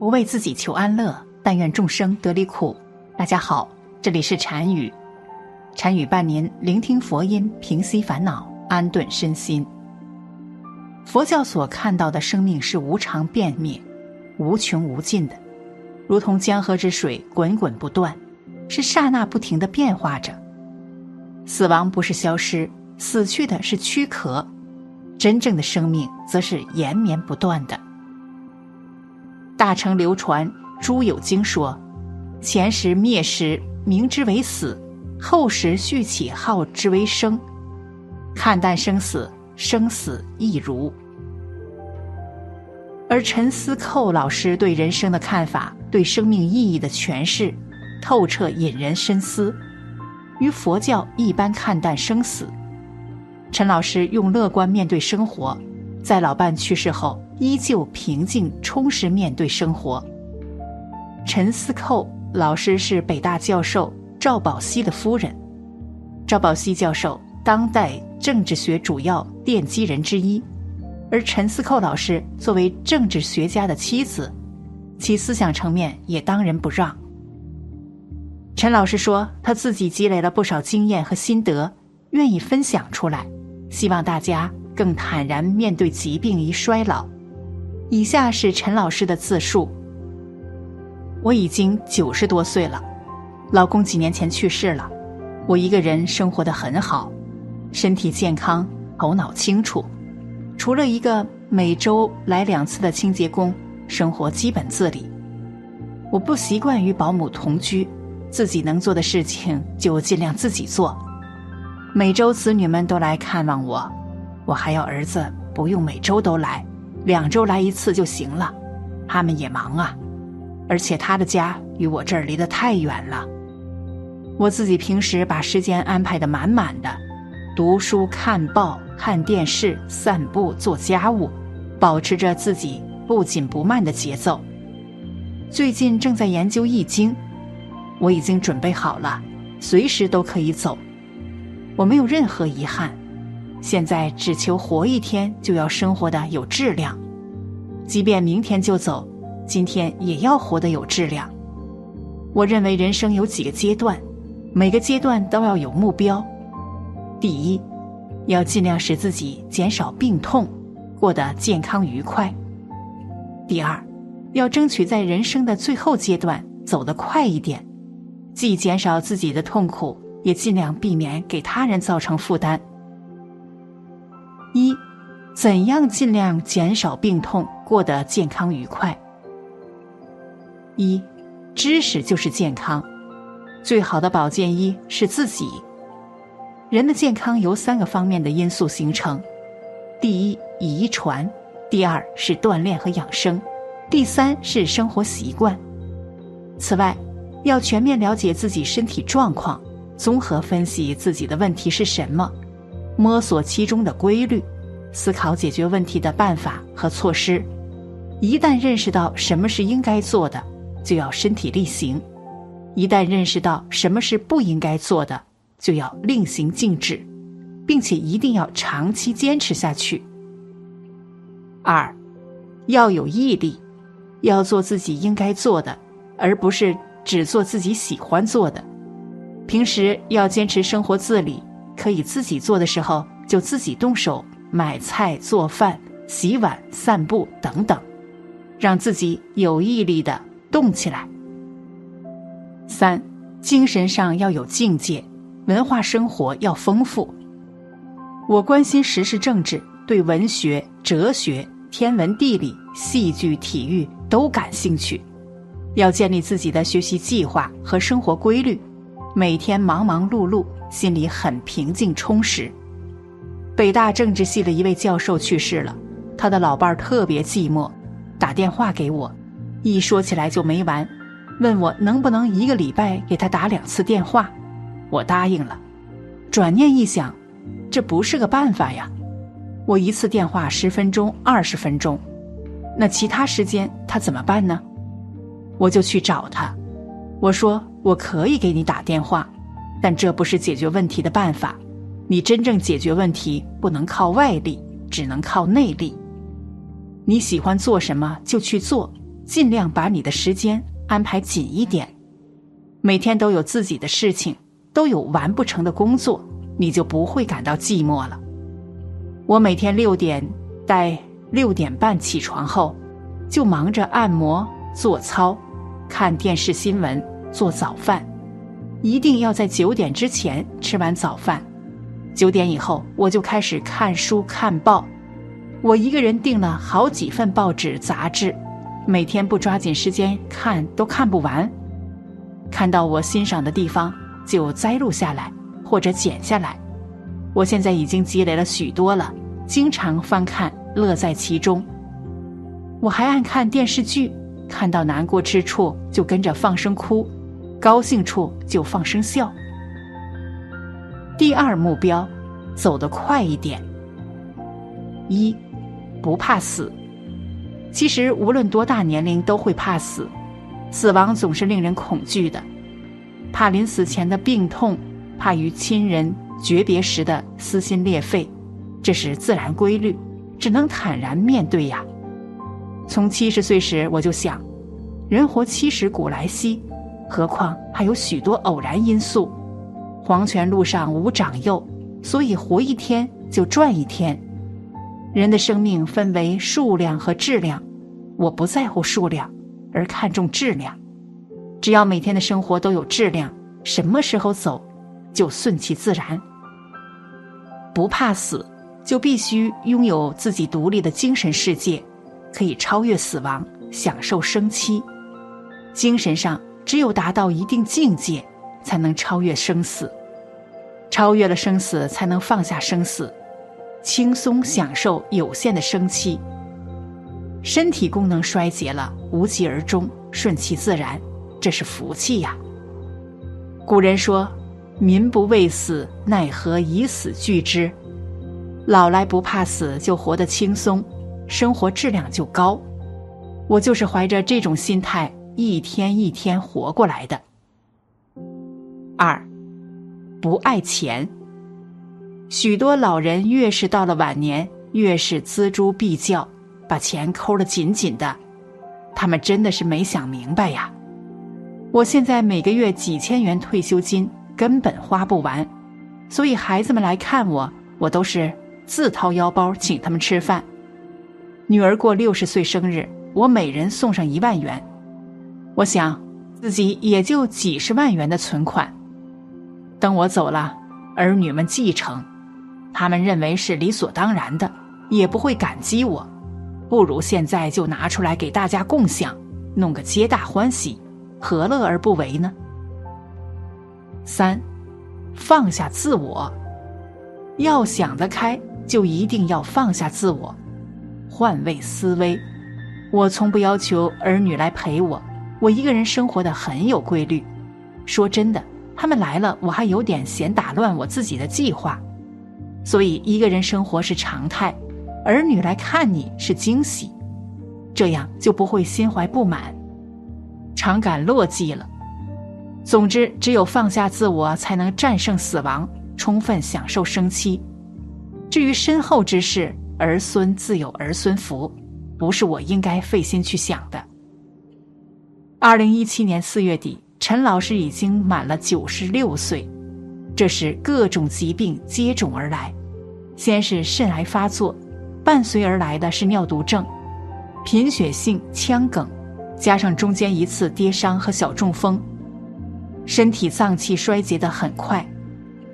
不为自己求安乐，但愿众生得离苦。大家好，这里是禅语，禅语伴您聆听佛音，平息烦恼，安顿身心。佛教所看到的生命是无常变灭、无穷无尽的，如同江河之水滚滚不断，是刹那不停的变化着。死亡不是消失，死去的是躯壳，真正的生命则是延绵不断的。大乘流传，诸有经说：前时灭时，名之为死；后时续起，号之为生。看淡生死，生死亦如。而陈思寇老师对人生的看法，对生命意义的诠释，透彻引人深思。与佛教一般看淡生死，陈老师用乐观面对生活，在老伴去世后。依旧平静充实面对生活。陈思寇老师是北大教授赵宝熙的夫人，赵宝熙教授当代政治学主要奠基人之一，而陈思寇老师作为政治学家的妻子，其思想层面也当仁不让。陈老师说，他自己积累了不少经验和心得，愿意分享出来，希望大家更坦然面对疾病与衰老。以下是陈老师的自述：我已经九十多岁了，老公几年前去世了，我一个人生活的很好，身体健康，头脑清楚，除了一个每周来两次的清洁工，生活基本自理。我不习惯与保姆同居，自己能做的事情就尽量自己做。每周子女们都来看望我，我还要儿子不用每周都来。两周来一次就行了，他们也忙啊，而且他的家与我这儿离得太远了。我自己平时把时间安排的满满的，读书、看报、看电视、散步、做家务，保持着自己不紧不慢的节奏。最近正在研究《易经》，我已经准备好了，随时都可以走，我没有任何遗憾。现在只求活一天，就要生活的有质量。即便明天就走，今天也要活得有质量。我认为人生有几个阶段，每个阶段都要有目标。第一，要尽量使自己减少病痛，过得健康愉快。第二，要争取在人生的最后阶段走得快一点，既减少自己的痛苦，也尽量避免给他人造成负担。怎样尽量减少病痛，过得健康愉快？一，知识就是健康，最好的保健医是自己。人的健康由三个方面的因素形成：第一，遗传；第二是锻炼和养生；第三是生活习惯。此外，要全面了解自己身体状况，综合分析自己的问题是什么。摸索其中的规律，思考解决问题的办法和措施。一旦认识到什么是应该做的，就要身体力行；一旦认识到什么是不应该做的，就要令行禁止，并且一定要长期坚持下去。二，要有毅力，要做自己应该做的，而不是只做自己喜欢做的。平时要坚持生活自理。可以自己做的时候，就自己动手买菜、做饭、洗碗、散步等等，让自己有毅力的动起来。三，精神上要有境界，文化生活要丰富。我关心时事政治，对文学、哲学、天文地理、戏剧、体育都感兴趣，要建立自己的学习计划和生活规律，每天忙忙碌碌。心里很平静充实。北大政治系的一位教授去世了，他的老伴儿特别寂寞，打电话给我，一说起来就没完，问我能不能一个礼拜给他打两次电话，我答应了。转念一想，这不是个办法呀，我一次电话十分钟、二十分钟，那其他时间他怎么办呢？我就去找他，我说我可以给你打电话。但这不是解决问题的办法，你真正解决问题不能靠外力，只能靠内力。你喜欢做什么就去做，尽量把你的时间安排紧一点，每天都有自己的事情，都有完不成的工作，你就不会感到寂寞了。我每天六点待六点半起床后，就忙着按摩、做操、看电视新闻、做早饭，一定要在九点之前吃完早饭。九点以后，我就开始看书看报。我一个人订了好几份报纸杂志，每天不抓紧时间看都看不完。看到我欣赏的地方就摘录下来或者剪下来。我现在已经积累了许多了，经常翻看，乐在其中。我还爱看电视剧，看到难过之处就跟着放声哭，高兴处就放声笑。第二目标，走得快一点。一。不怕死，其实无论多大年龄都会怕死，死亡总是令人恐惧的，怕临死前的病痛，怕与亲人诀别时的撕心裂肺，这是自然规律，只能坦然面对呀。从七十岁时我就想，人活七十古来稀，何况还有许多偶然因素，黄泉路上无长幼，所以活一天就赚一天。人的生命分为数量和质量，我不在乎数量，而看重质量。只要每天的生活都有质量，什么时候走，就顺其自然。不怕死，就必须拥有自己独立的精神世界，可以超越死亡，享受生期。精神上，只有达到一定境界，才能超越生死。超越了生死，才能放下生死。轻松享受有限的生气，身体功能衰竭了，无疾而终，顺其自然，这是福气呀。古人说：“民不畏死，奈何以死惧之？”老来不怕死，就活得轻松，生活质量就高。我就是怀着这种心态，一天一天活过来的。二，不爱钱。许多老人越是到了晚年，越是锱铢必较，把钱抠得紧紧的。他们真的是没想明白呀！我现在每个月几千元退休金根本花不完，所以孩子们来看我，我都是自掏腰包请他们吃饭。女儿过六十岁生日，我每人送上一万元。我想自己也就几十万元的存款。等我走了，儿女们继承。他们认为是理所当然的，也不会感激我，不如现在就拿出来给大家共享，弄个皆大欢喜，何乐而不为呢？三，放下自我，要想得开，就一定要放下自我，换位思维。我从不要求儿女来陪我，我一个人生活的很有规律。说真的，他们来了，我还有点嫌打乱我自己的计划。所以，一个人生活是常态，儿女来看你是惊喜，这样就不会心怀不满，常感落寂了。总之，只有放下自我，才能战胜死亡，充分享受生期。至于身后之事，儿孙自有儿孙福，不是我应该费心去想的。二零一七年四月底，陈老师已经满了九十六岁。这时，各种疾病接踵而来，先是肾癌发作，伴随而来的是尿毒症、贫血性腔梗，加上中间一次跌伤和小中风，身体脏器衰竭得很快。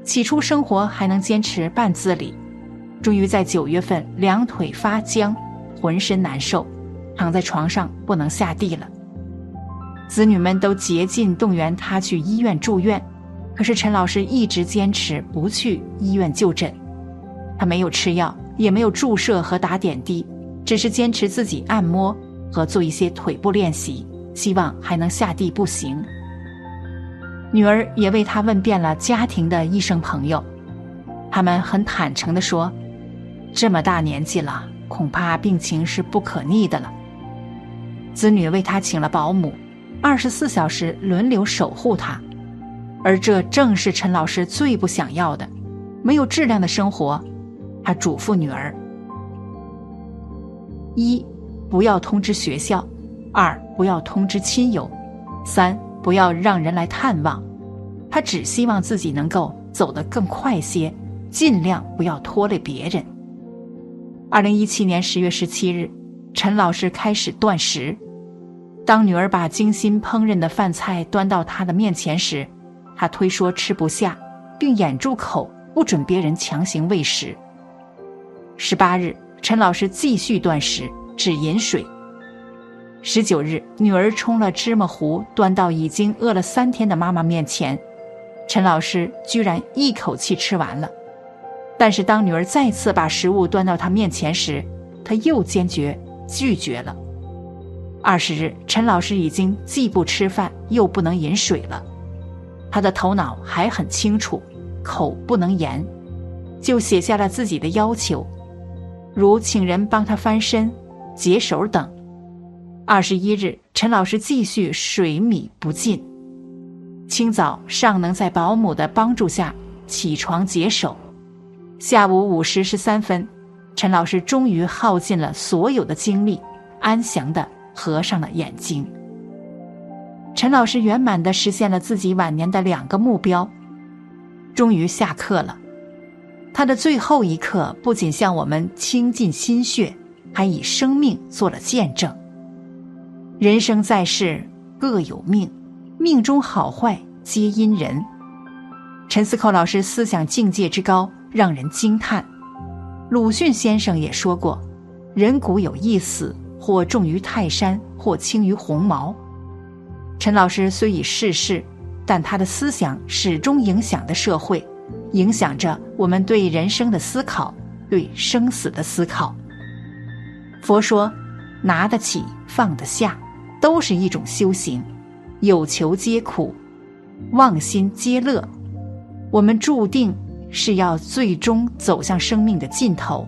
起初生活还能坚持半自理，终于在九月份两腿发僵，浑身难受，躺在床上不能下地了。子女们都竭尽动员他去医院住院。可是陈老师一直坚持不去医院就诊，他没有吃药，也没有注射和打点滴，只是坚持自己按摩和做一些腿部练习，希望还能下地步行。女儿也为他问遍了家庭的医生朋友，他们很坦诚地说，这么大年纪了，恐怕病情是不可逆的了。子女为他请了保姆，二十四小时轮流守护他。而这正是陈老师最不想要的，没有质量的生活。他嘱咐女儿：一，不要通知学校；二不要通知亲友，三不要让人来探望。他只希望自己能够走得更快些，尽量不要拖累别人。二零一七年十月十七日，陈老师开始断食。当女儿把精心烹饪的饭菜端到他的面前时，他推说吃不下，并掩住口，不准别人强行喂食。十八日，陈老师继续断食，只饮水。十九日，女儿冲了芝麻糊端到已经饿了三天的妈妈面前，陈老师居然一口气吃完了。但是当女儿再次把食物端到他面前时，他又坚决拒绝了。二十日，陈老师已经既不吃饭又不能饮水了，他的头脑还很清楚，口不能言，就写下了自己的要求，如请人帮他翻身、解手等。二十一日，陈老师继续水米不进，清早尚能在保姆的帮助下起床解手，下午五时十三分，陈老师终于耗尽了所有的精力，安详的合上了眼睛。陈老师圆满的实现了自己晚年的两个目标，终于下课了。他的最后一课不仅向我们倾尽心血，还以生命做了见证。人生在世各有命，命中好坏皆因人。陈思寇老师思想境界之高，让人惊叹。鲁迅先生也说过：“人骨有一死，或重于泰山，或轻于鸿毛。”陈老师虽已逝世，但他的思想始终影响着社会，影响着我们对人生的思考，对生死的思考。佛说：“拿得起，放得下。”都是一种修行，有求皆苦，忘心皆乐。我们注定是要最终走向生命的尽头，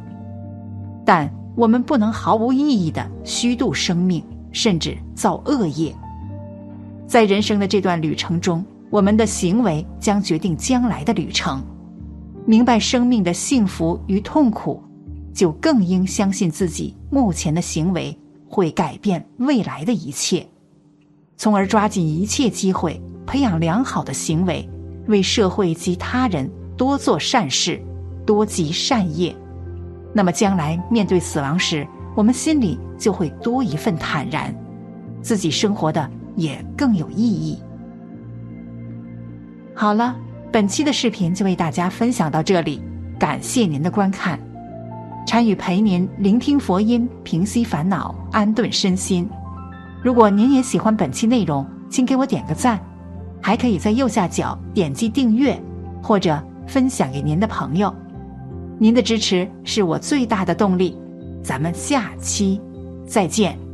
但我们不能毫无意义的虚度生命，甚至造恶业。在人生的这段旅程中，我们的行为将决定将来的旅程。明白生命的幸福与痛苦，就更应相信自己目前的行为。会改变未来的一切，从而抓紧一切机会，培养良好的行为，为社会及他人多做善事，多积善业。那么，将来面对死亡时，我们心里就会多一份坦然，自己生活的也更有意义。好了，本期的视频就为大家分享到这里，感谢您的观看。参与陪您聆听佛音，平息烦恼，安顿身心。如果您也喜欢本期内容，请给我点个赞，还可以在右下角点击订阅，或者分享给您的朋友。您的支持是我最大的动力。咱们下期再见。